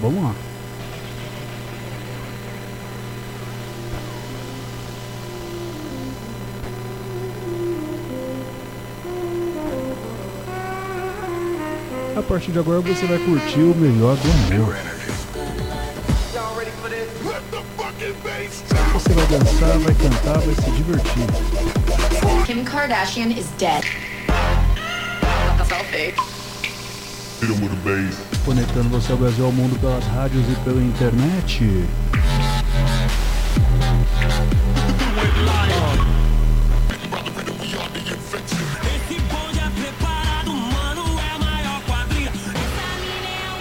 Vamos lá. A partir de agora você vai curtir o melhor do amor. Você vai dançar, vai cantar, vai se divertir. Kim Kardashian is dead. Selfie. Conectando você ao Brasil ao mundo pelas rádios e pela internet. Esse é preparado, mano, é é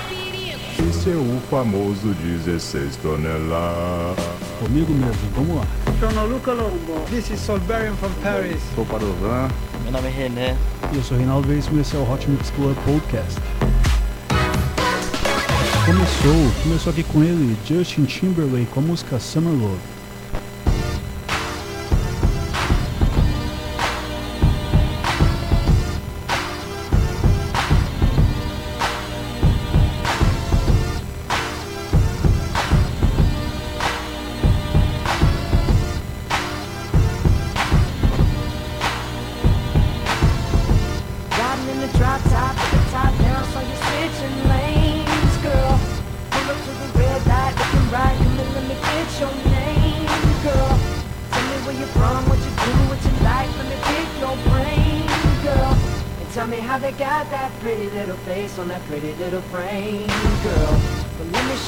perigo. Esse é o famoso 16 toneladas. Comigo mesmo, vamos lá. Sono Luca Longo. This is Solberian from Paris. Sou Padovan. Meu nome é René. Eu sou Reinaldo Veríssimo e esse é o Hot Mix Club Podcast. Começou, começou aqui com ele, Justin Timberlake, com a música Summer Love.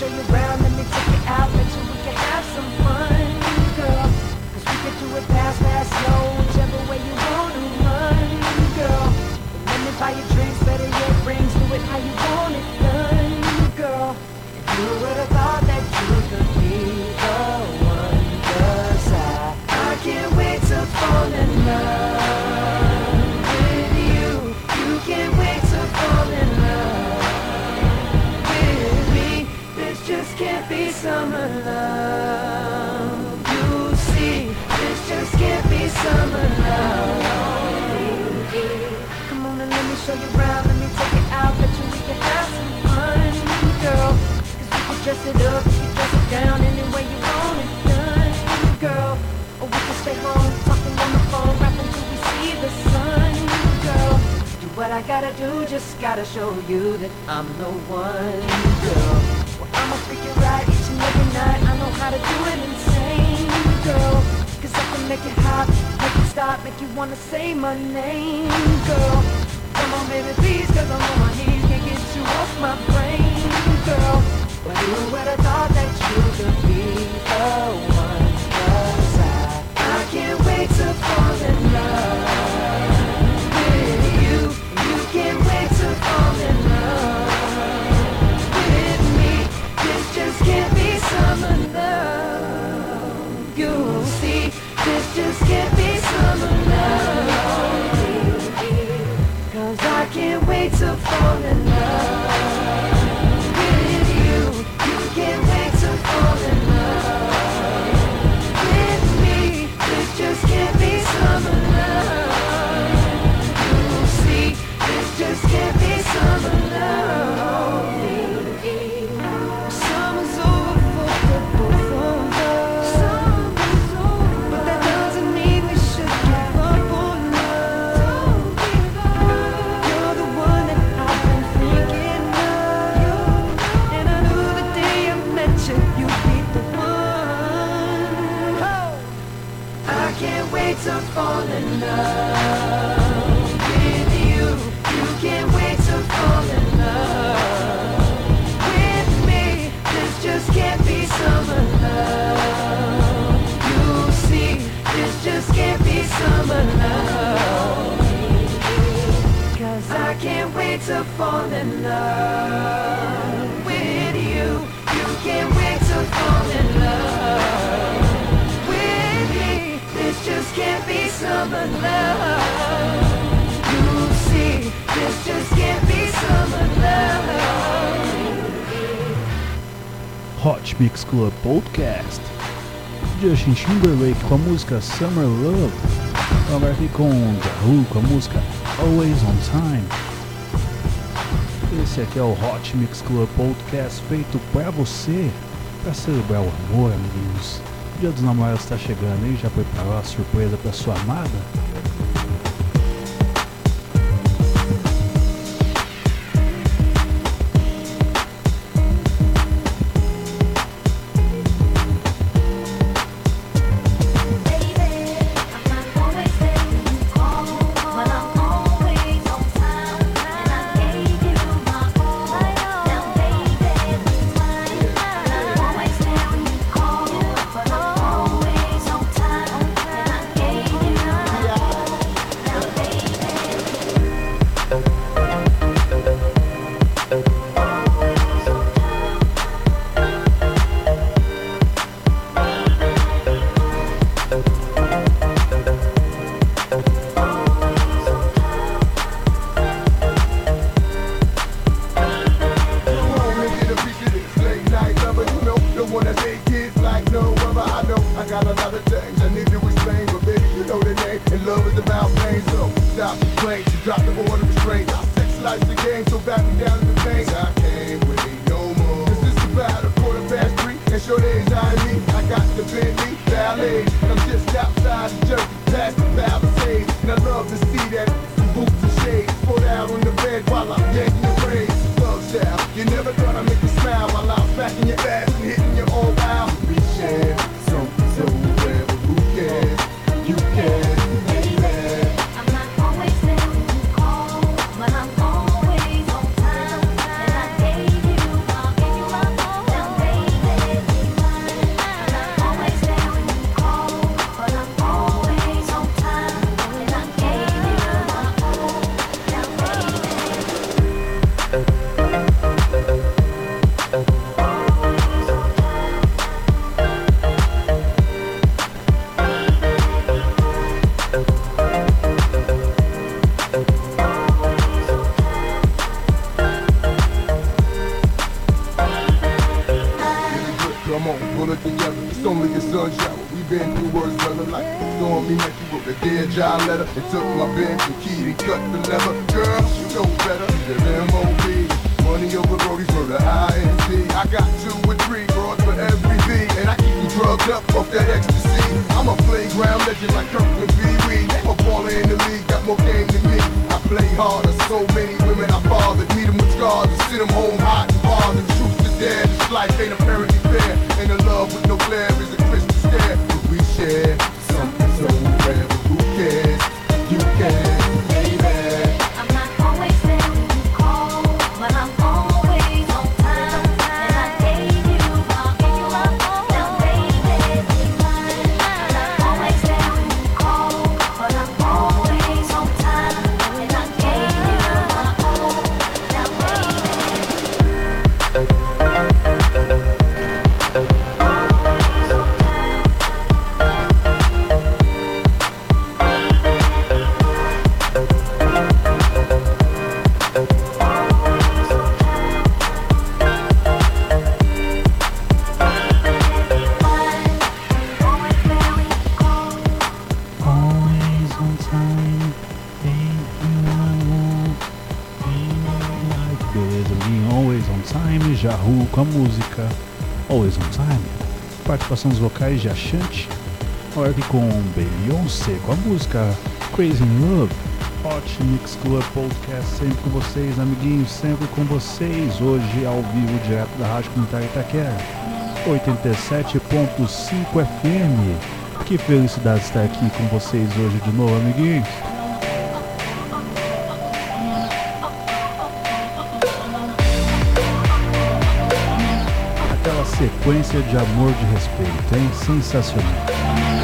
Show you around, let me take you out, bet you we can have some fun, girl. Cause we can do it fast, fast, slow, whichever way you wanna run, girl. Let me buy you drinks, better yet rings, do it how you want it done, girl. If you would have thought that you could dress it up, we can dress it down, any way you want it done, girl. Or we can stay home, talking on the phone, rapping till we see the sun, girl. Do what I gotta do, just gotta show you that I'm the one, girl. Well, I'ma freak you right each and every night, I know how to do it insane, girl. Cause I can make it hot, make it stop, make you wanna say my name, girl. Come on, baby, please, cause I'm on my knees, can't get you off my brain, girl. But who would have thought that you could be the one? I, can't wait to fall in love with you. You can't wait to fall in love with me. This just can't be summer love. You'll see, this just can't be summer love. Cause I can't wait to fall in love Justin Timberlake com a música Summer Love. Tá agora aqui com Daru com a música Always on Time. Esse aqui é o Hot Mix Club Podcast feito para você, para celebrar o amor, amigos. O Dia dos Namorados está chegando, hein? Já preparou a surpresa para sua amada? It's a participação dos vocais de Achante, Org com Beyoncé, com a música Crazy in Love, Hot Mix Club Podcast, sempre com vocês, amiguinhos, sempre com vocês, hoje ao vivo, direto da Rádio Comunitária Itaquera, 87.5 FM. Que felicidade estar aqui com vocês hoje de novo, amiguinhos. sequência de amor de respeito, hein? Sensacional.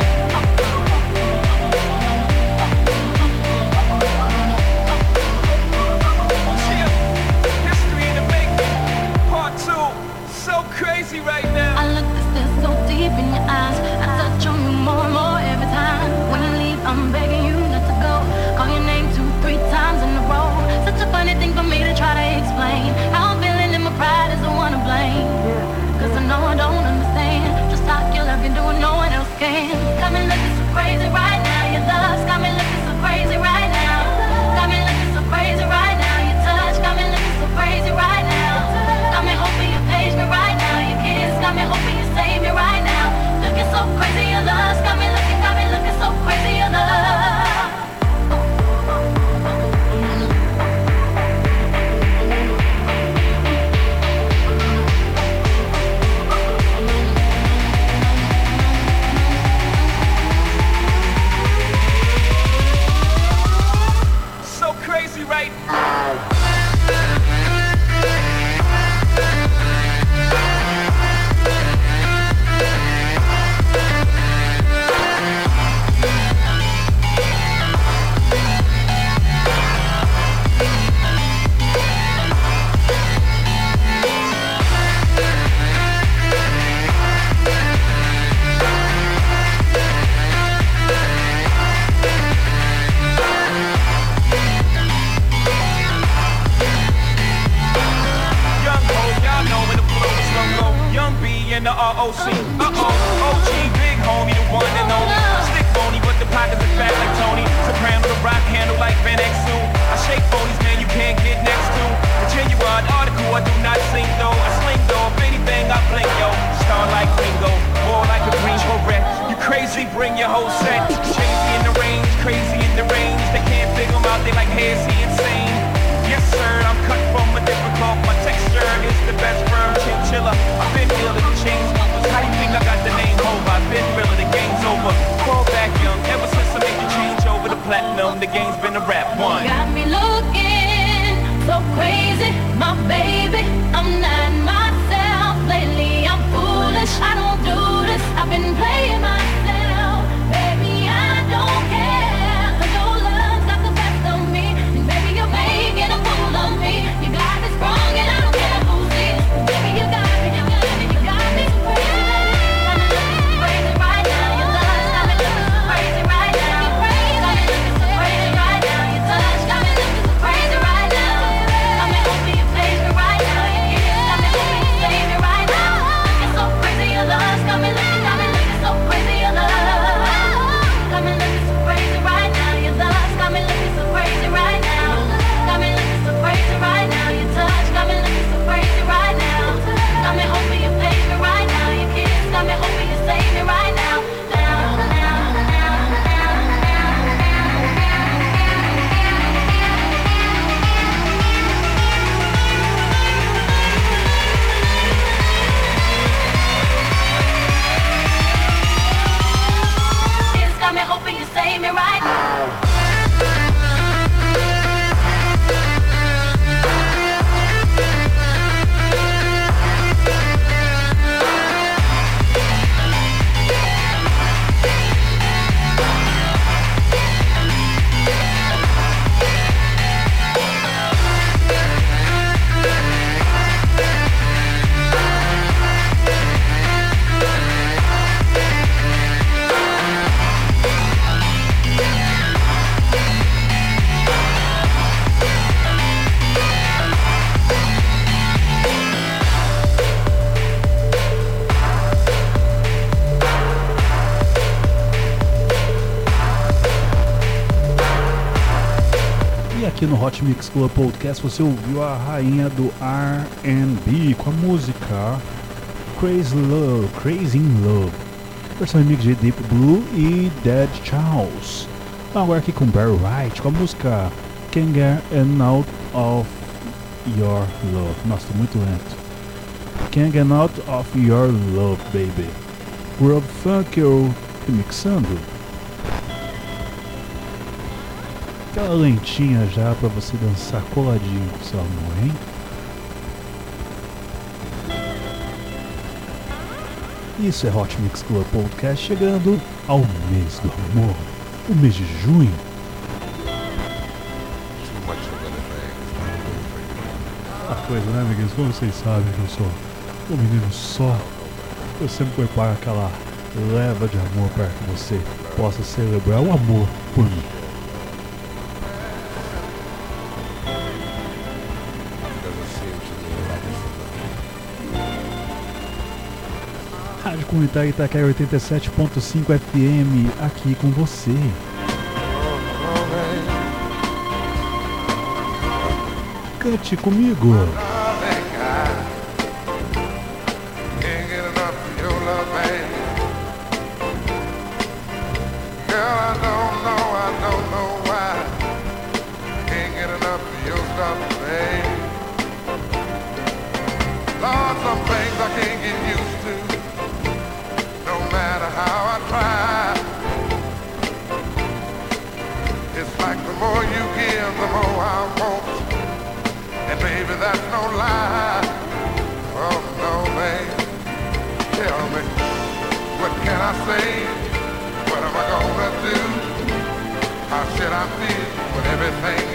Mix Club Podcast você ouviu a rainha do R&B com a música Crazy Love, Crazy in Love, versão remix de Deep Blue e Dead Charles. Então, agora aqui com Barry White com a música Can't Get Out of Your Love. Nossa, tô muito lento. Can't Get Out of Your Love, baby. Rob Funk eu remixando. aquela lentinha já para você dançar coladinho com seu amor, hein? Isso é Hot Mix Club Podcast chegando ao mês do amor, o mês de junho. A coisa, né, amiguinhos? Como vocês sabem que eu sou um menino só, eu sempre preparo aquela leva de amor para que você possa celebrar o amor por mim. comunitária Itaquera 87.5 FM aqui com você. Cante comigo.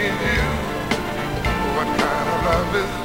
you, what kind of love is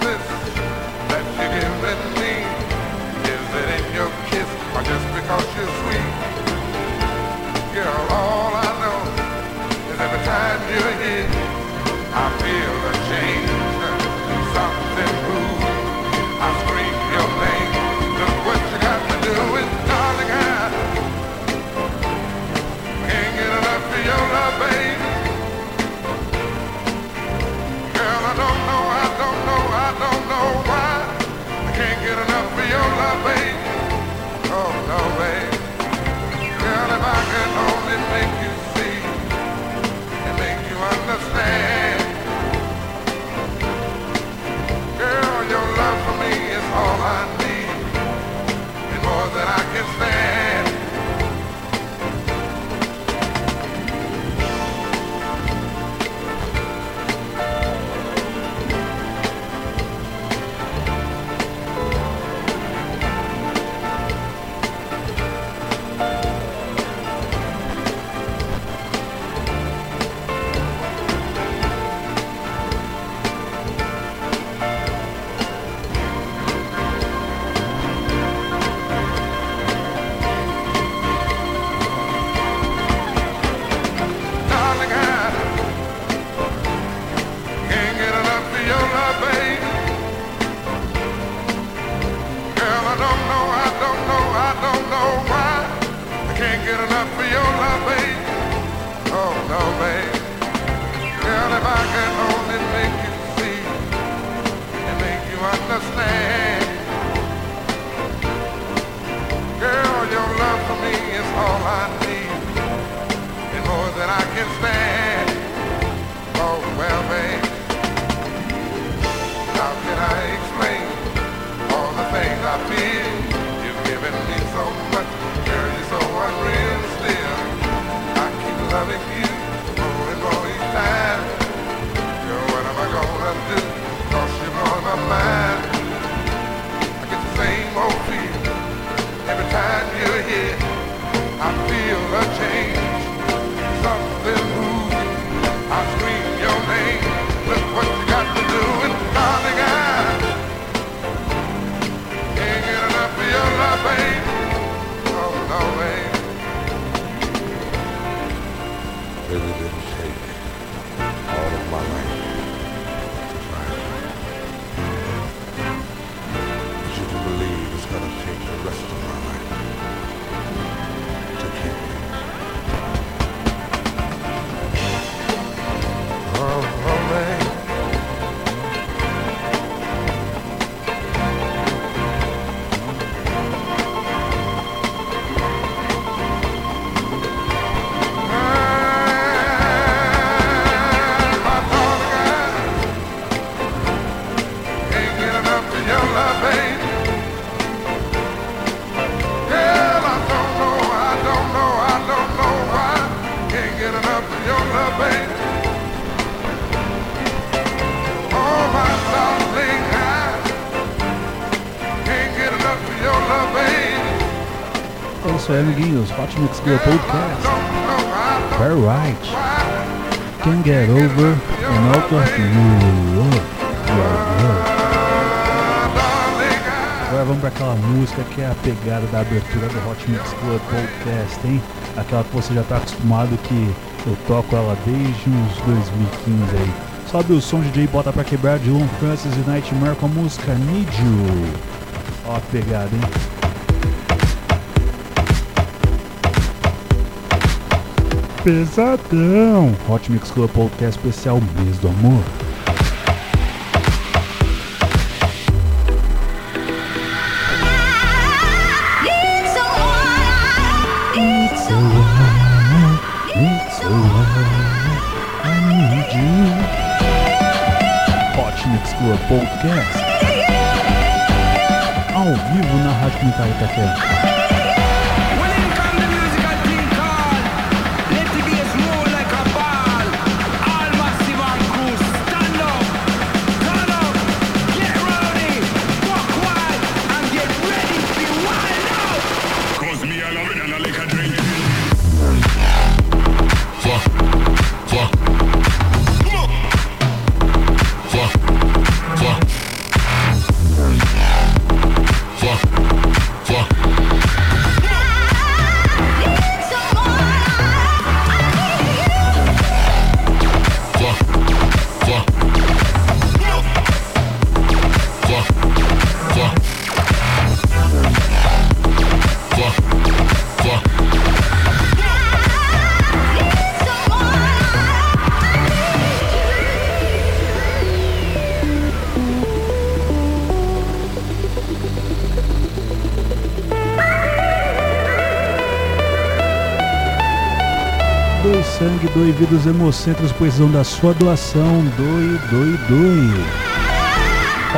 your podcast. Very right. Can get over and out of you Agora vamos para aquela música que é a pegada da abertura do Hot Mix Club Podcast, hein? Aquela que você já está acostumado que eu toco ela desde uns 2015 aí. Sobe o som DJ bota pra quebrar de Lon Francis e Nightmare com a música Need You. Ó a pegada, hein? pesadão. Hot Mix Club Podcast especial Mês do Amor. Hot Mix Club Podcast. Ao vivo na Rádio Comunitária Itaquera. sangue, doe vidas hemocentros, poesão da sua doação. Doe, doe, doe.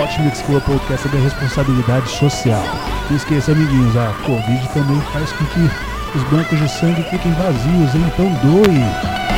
Hot Mix Club Podcast é da responsabilidade social. Não esqueça, amiguinhos, a Covid também faz com que os bancos de sangue fiquem vazios, hein? então doe.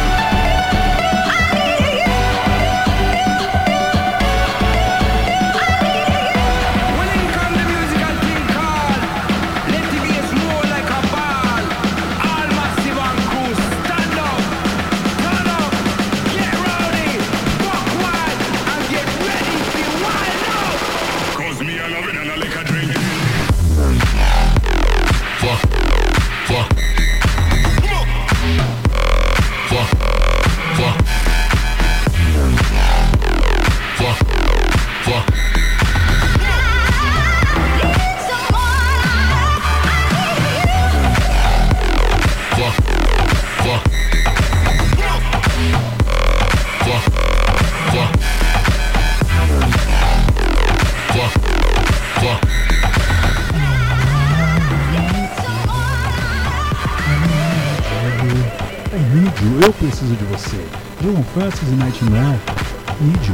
Francis Nightmare, Need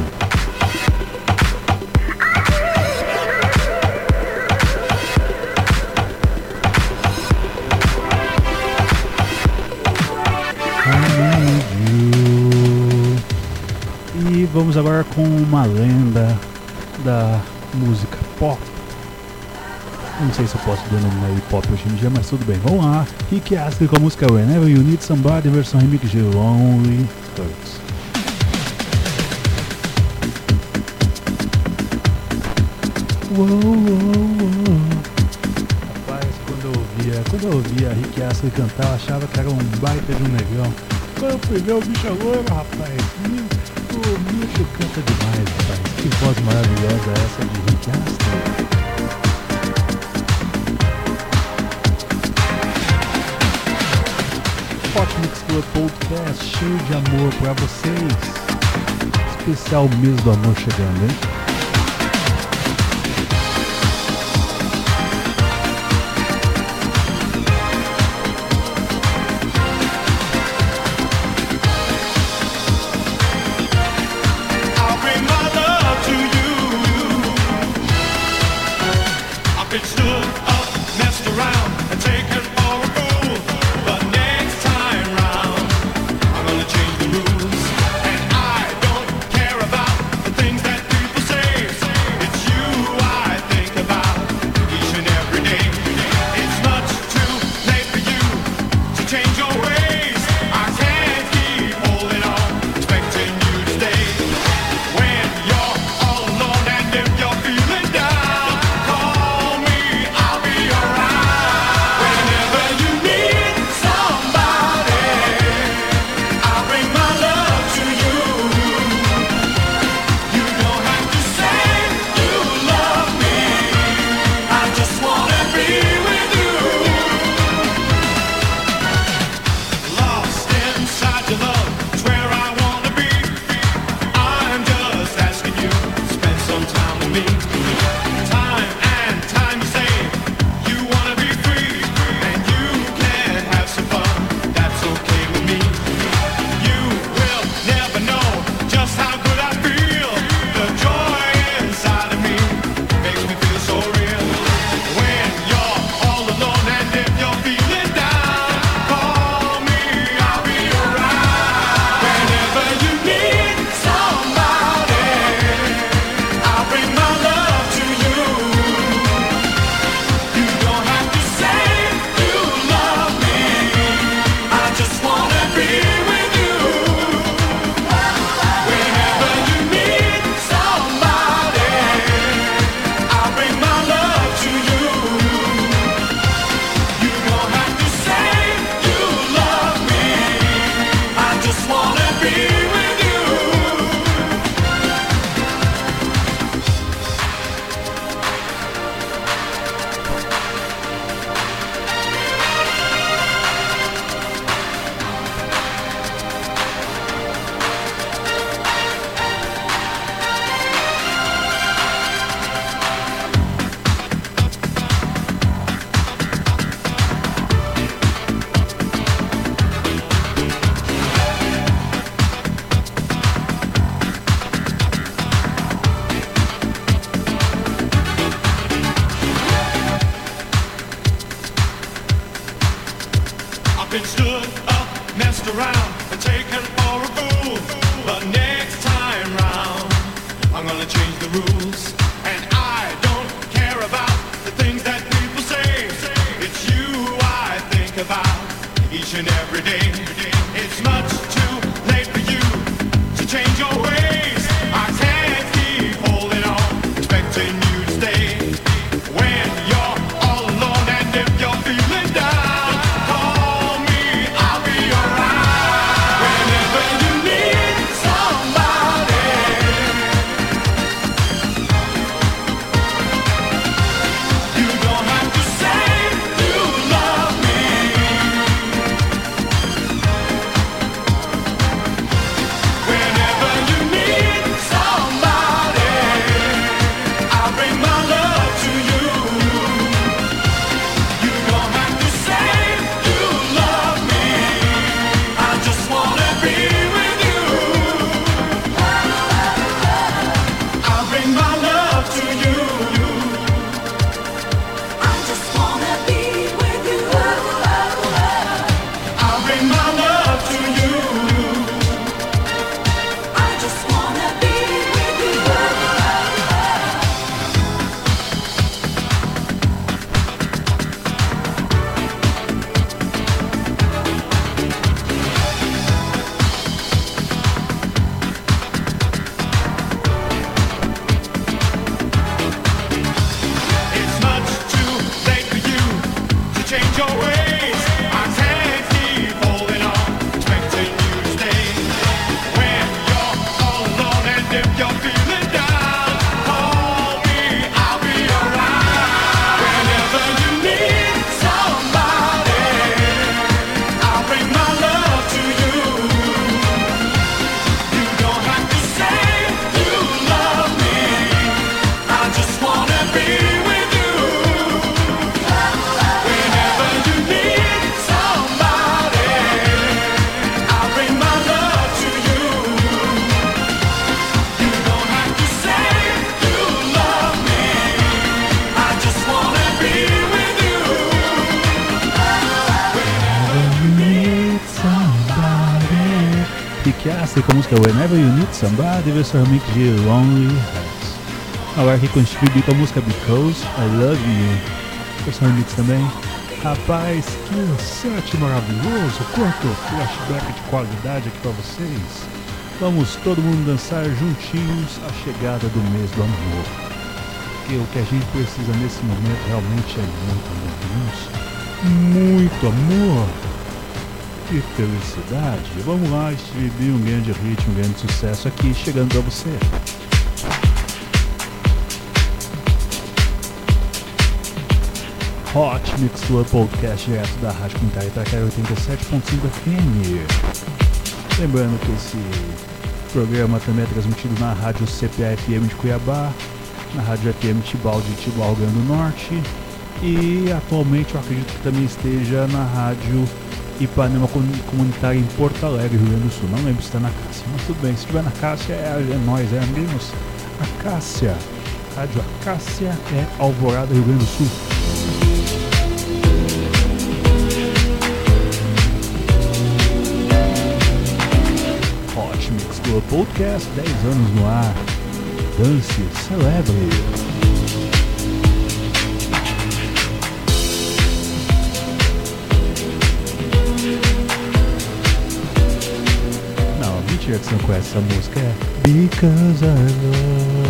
vamos agora com uma lenda da música pop. Não sei se eu posso denominar ele pop hoje em dia, mas tudo bem. Vamos lá. Rick Astley com a música Whenever You Need Somebody, versão remix de Lonely Hurts. Uou, uou, uou. Rapaz, quando eu ouvia, quando eu ouvia Rick Astley cantar, eu achava que era um baita de um negão. Quando eu fui ver o bicho é agora, rapaz, o bicho canta demais, rapaz. Que voz maravilhosa é essa de Rick Astley. Hot Mix Club Podcast cheio de amor para vocês. Especial mês do amor chegando, hein? Somebody, versão remix de Lonely Hearts. Com Stevie B com a música Because I Love You, versão remix também. Rapaz, que set maravilhoso, quanto flashback de qualidade aqui pra vocês. Vamos todo mundo dançar juntinhos a chegada do mês do amor. Porque o que a gente precisa nesse momento realmente é muito amor, muito amor e felicidade. Vamos lá, B, um grande hit, um grande sucesso aqui, chegando pra você. Hot Mix Club Podcast direto da Rádio Comunitária Itaquera 87.5 FM. Lembrando que esse programa também é transmitido na Rádio CPA FM de Cuiabá, na Rádio FM Tibau de Tibau, Grande do Norte e atualmente eu acredito que também esteja na Rádio Ipanema Comunitária em Porto Alegre, Rio Grande do Sul. Não lembro se está na Cássia, mas tudo bem. Se estiver na Cássia, é, é nós, é amigos. Acácia, Rádio Acácia é Alvorada, Rio Grande do Sul. Hot Mix Club Podcast, 10 anos no ar. Dance, celebre. Não conhece essa música. É Because I Love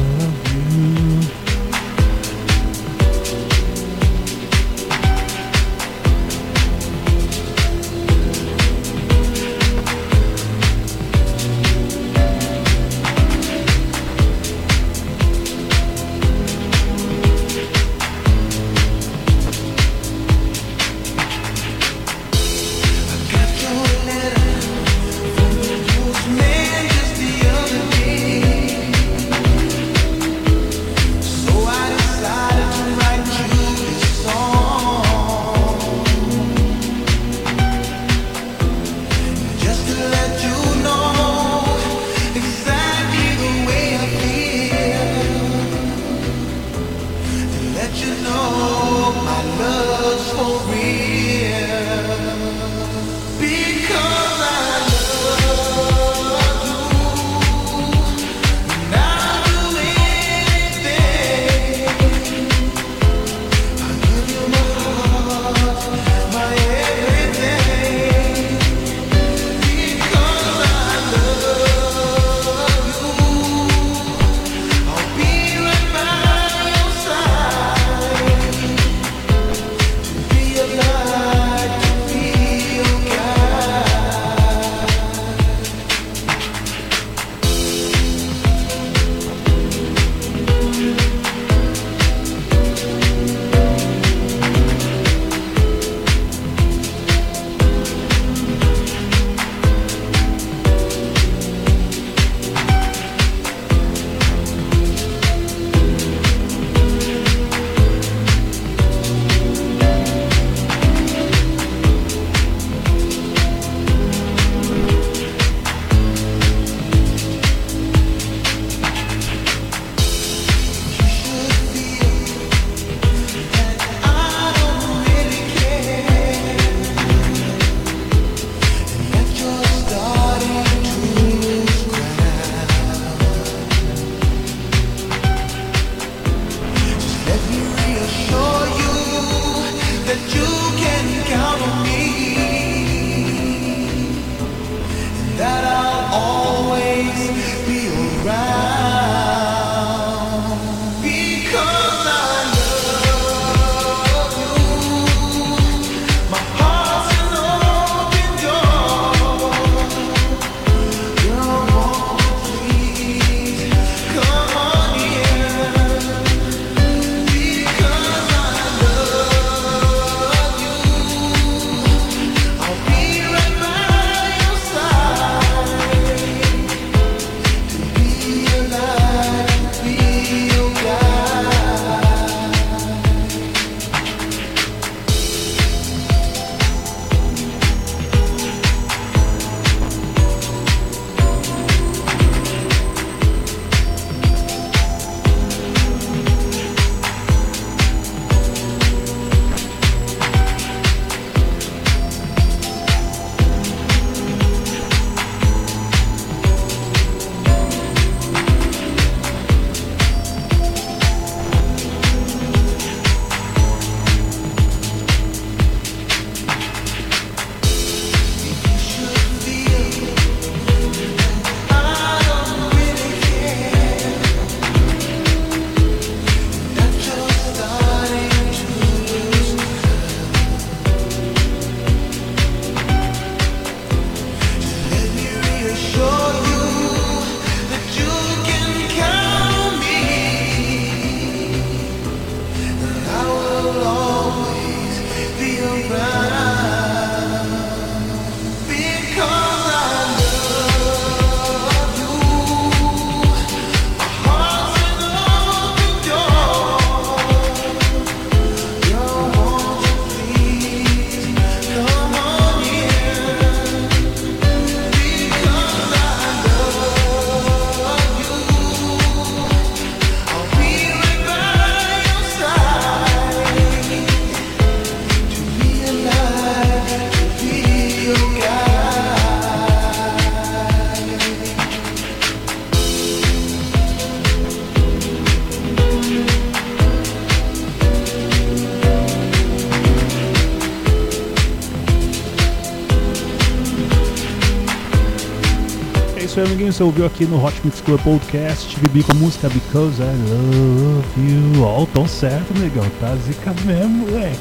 amiguinho. Você ouviu aqui no Hot Mix Club Podcast. Bibi com a música Because I Love You. Ó, o tom certo, negão. Tá zica mesmo, moleque.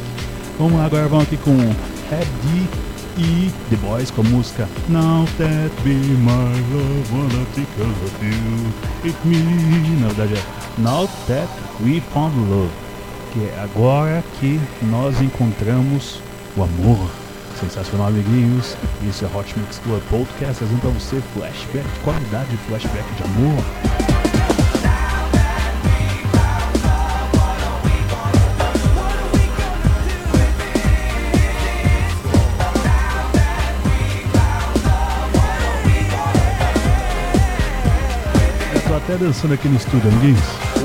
Vamos lá, agora vamos aqui com Head e The Boys com a música Now That Be My Love Wanna Think of You It Me. Na verdade é Now That We Found Love. Que é agora que nós encontramos o amor. Sensacional, amiguinhos. Isso é Hot Mix Club Podcast, trazendo pra você flashback, qualidade de flashback de amor. Até dançando aqui no estúdio, amiguinhos.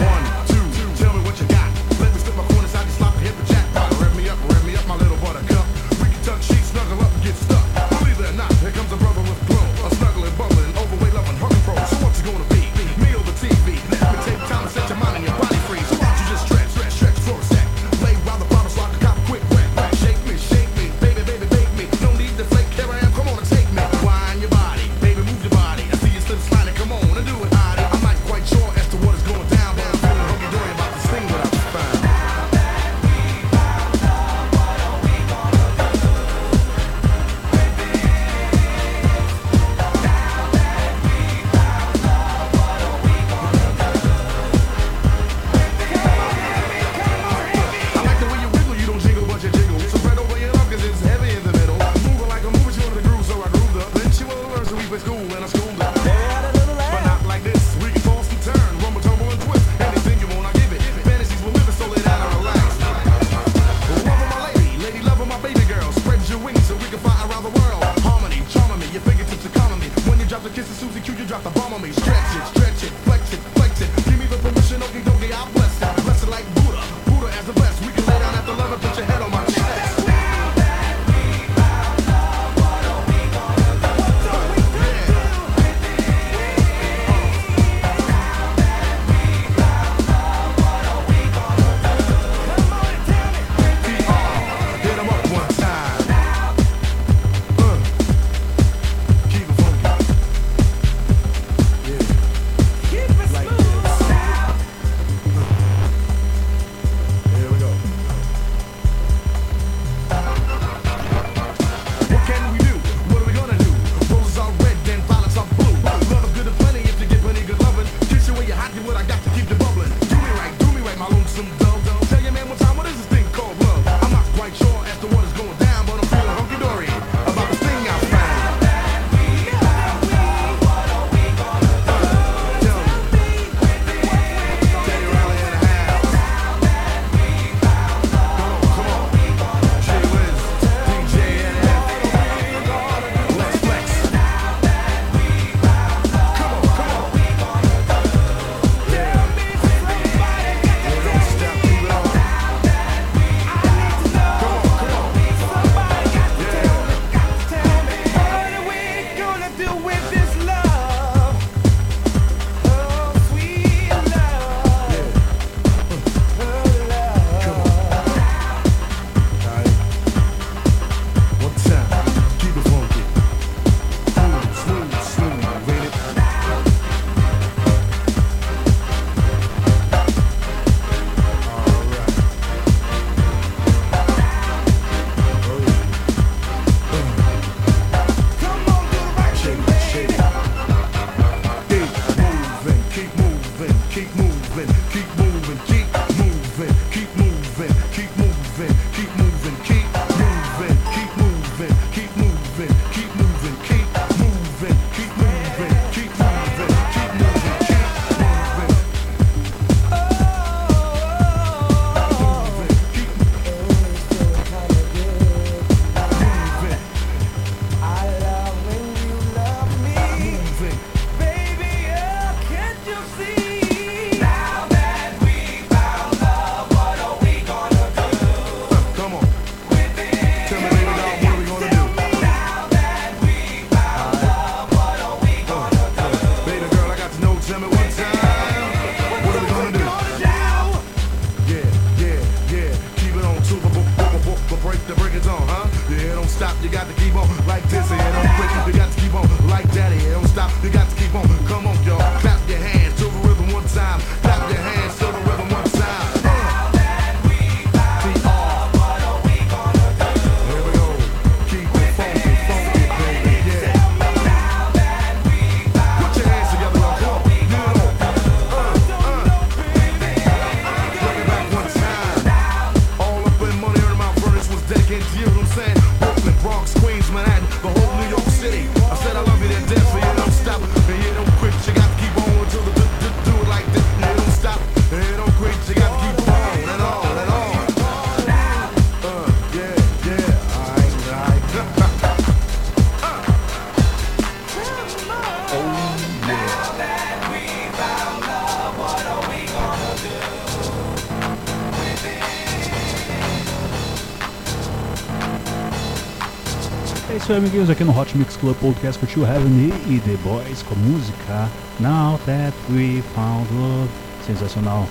Amiguinhos, aqui no Hot Mix Club Podcast curtiu Heaven e The Boys com a música Now That We Found Love. Sensacional.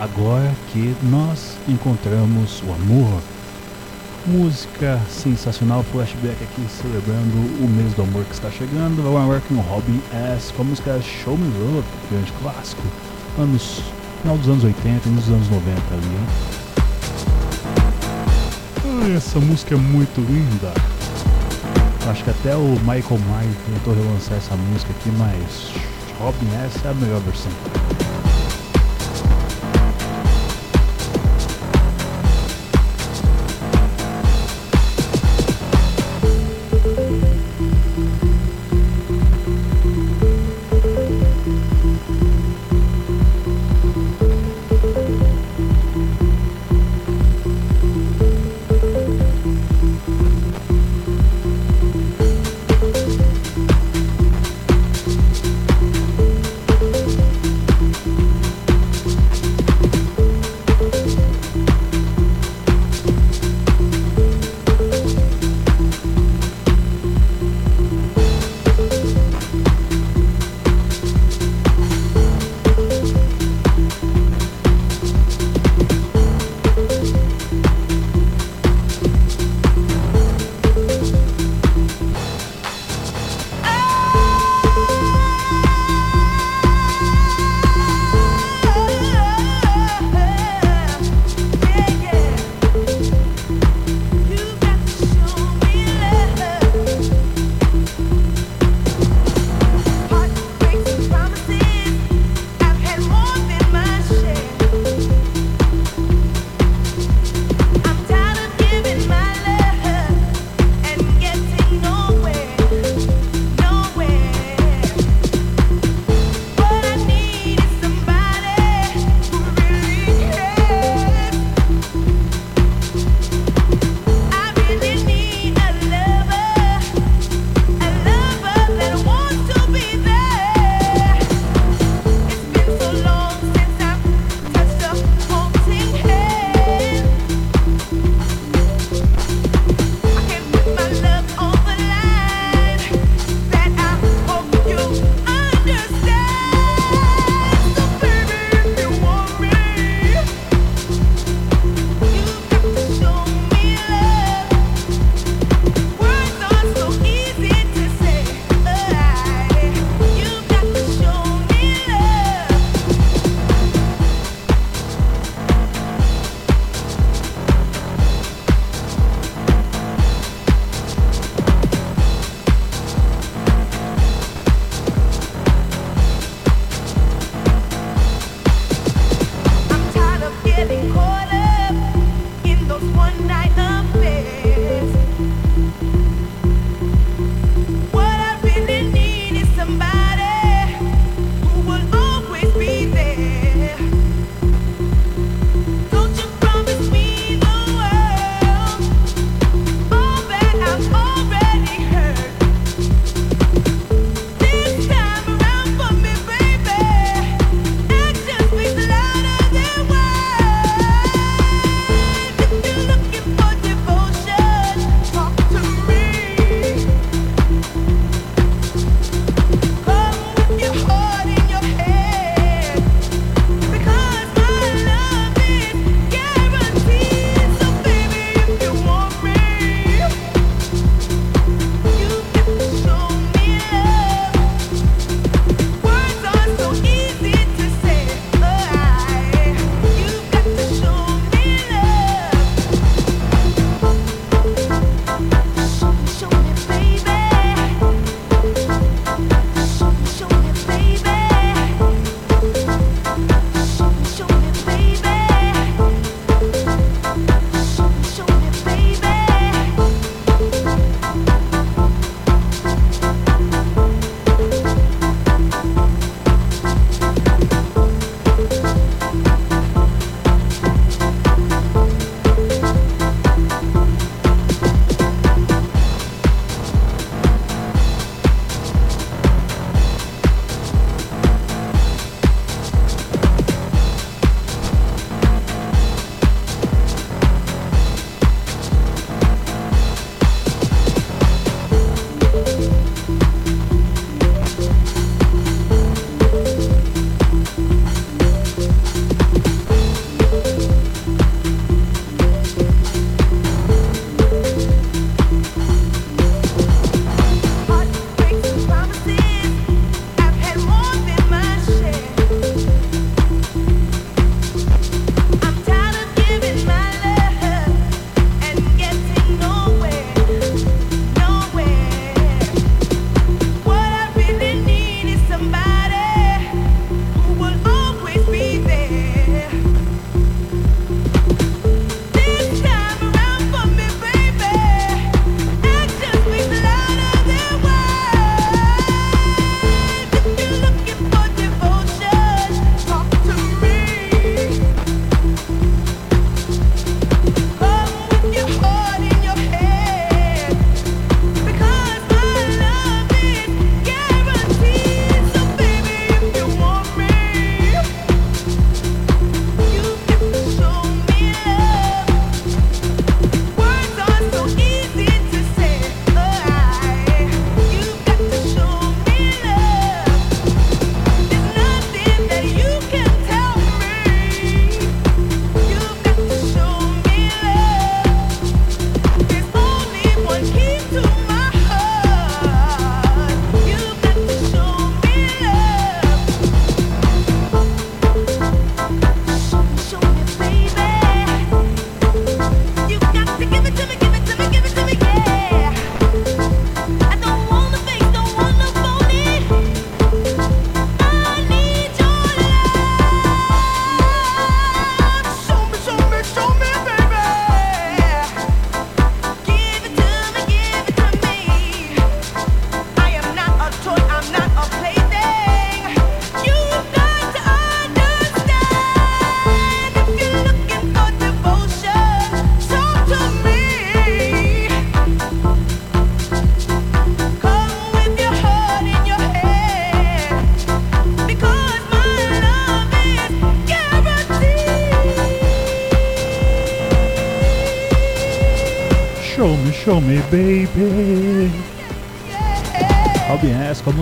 Agora que nós encontramos o amor. Música sensacional, flashback aqui celebrando o mês do amor que está chegando. O Robin S. com a música Show Me Love, grande clássico. Anos, final dos anos 80 e nos anos 90 ali, essa música é muito linda. Acho que até o Michael Myers tentou relançar essa música aqui, mas Robin essa é a melhor versão.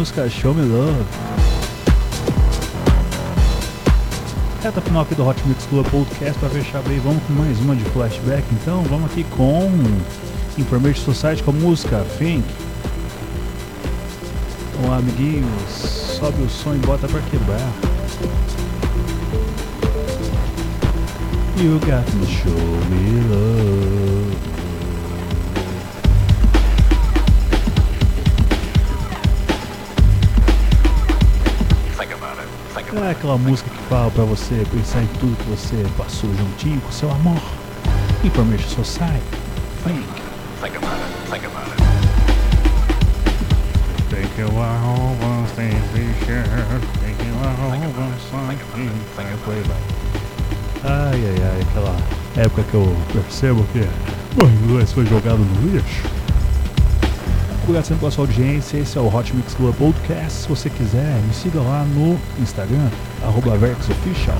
Música Show Me Love. Reta final aqui do Hot Mix Club Podcast para fechar bem. Vamos com mais uma de flashback. Então, vamos aqui com Information Society com a música Think. Então, amiguinhos, sobe o som e bota pra quebrar. You got to show me love. É aquela música que fala pra você pensar em tudo que você passou juntinho com seu amor. Information Society. Think. Think about it. Think about it. Take a while, once things be shared. Take a while, once something. Aí por aí vai. Ai, ai, ai, aquela época que eu percebo que o inglês foi jogado no lixo. Sempre pela sua audiência. Esse é o Hot Mix Club Podcast. Se você quiser, me siga lá no Instagram, arroba VerxOfficial.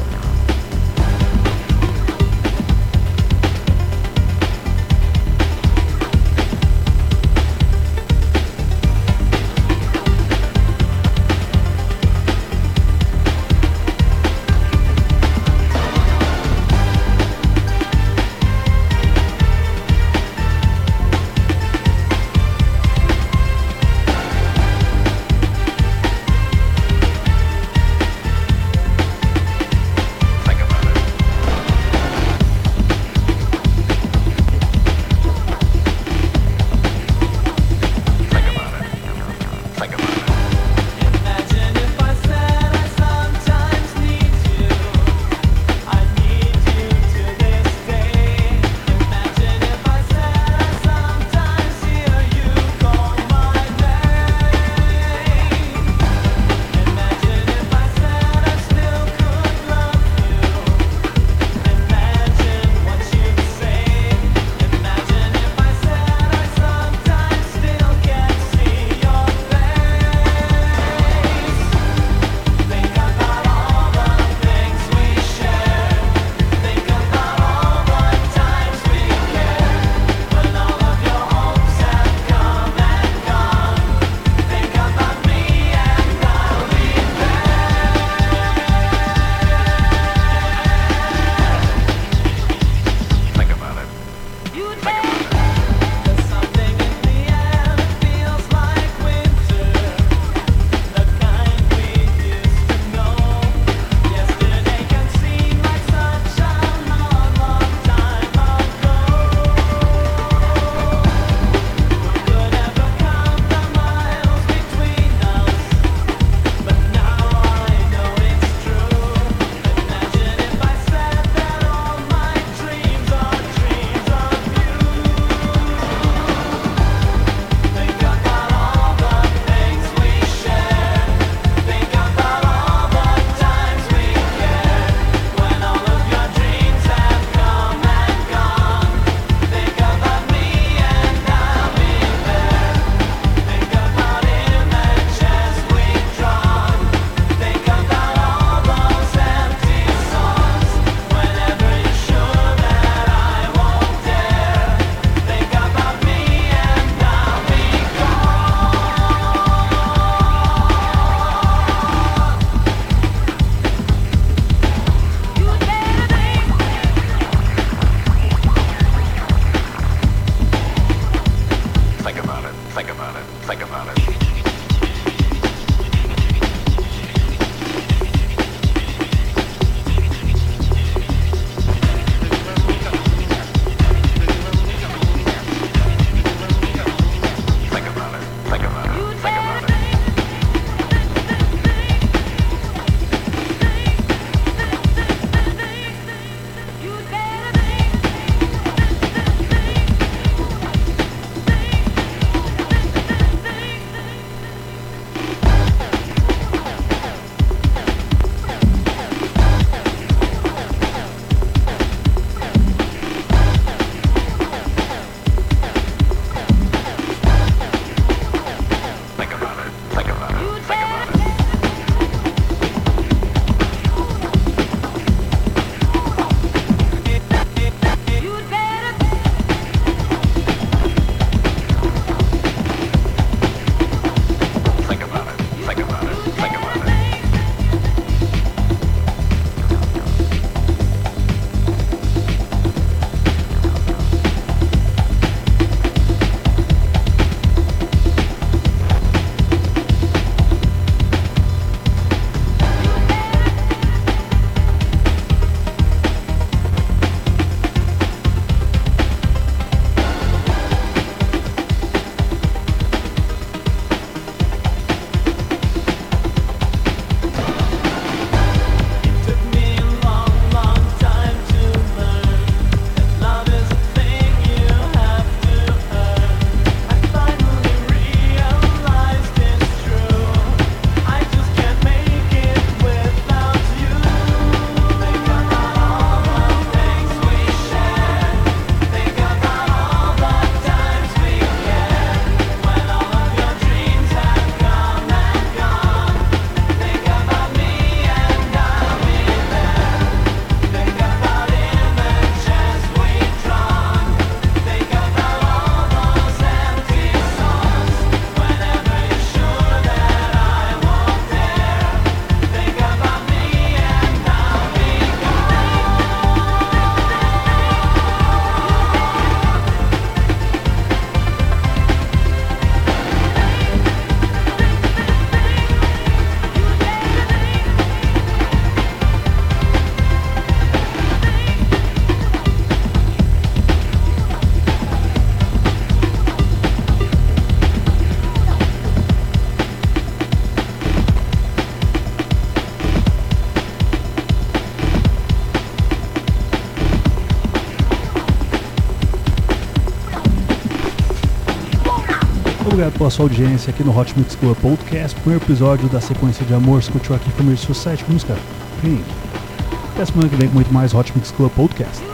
Pela sua audiência aqui no Hot Mix Club Podcast, primeiro episódio da sequência de amor. Curtiu aqui primeiro sua sete música? Pink. Até semana que vem com muito mais Hot Mix Club Podcast.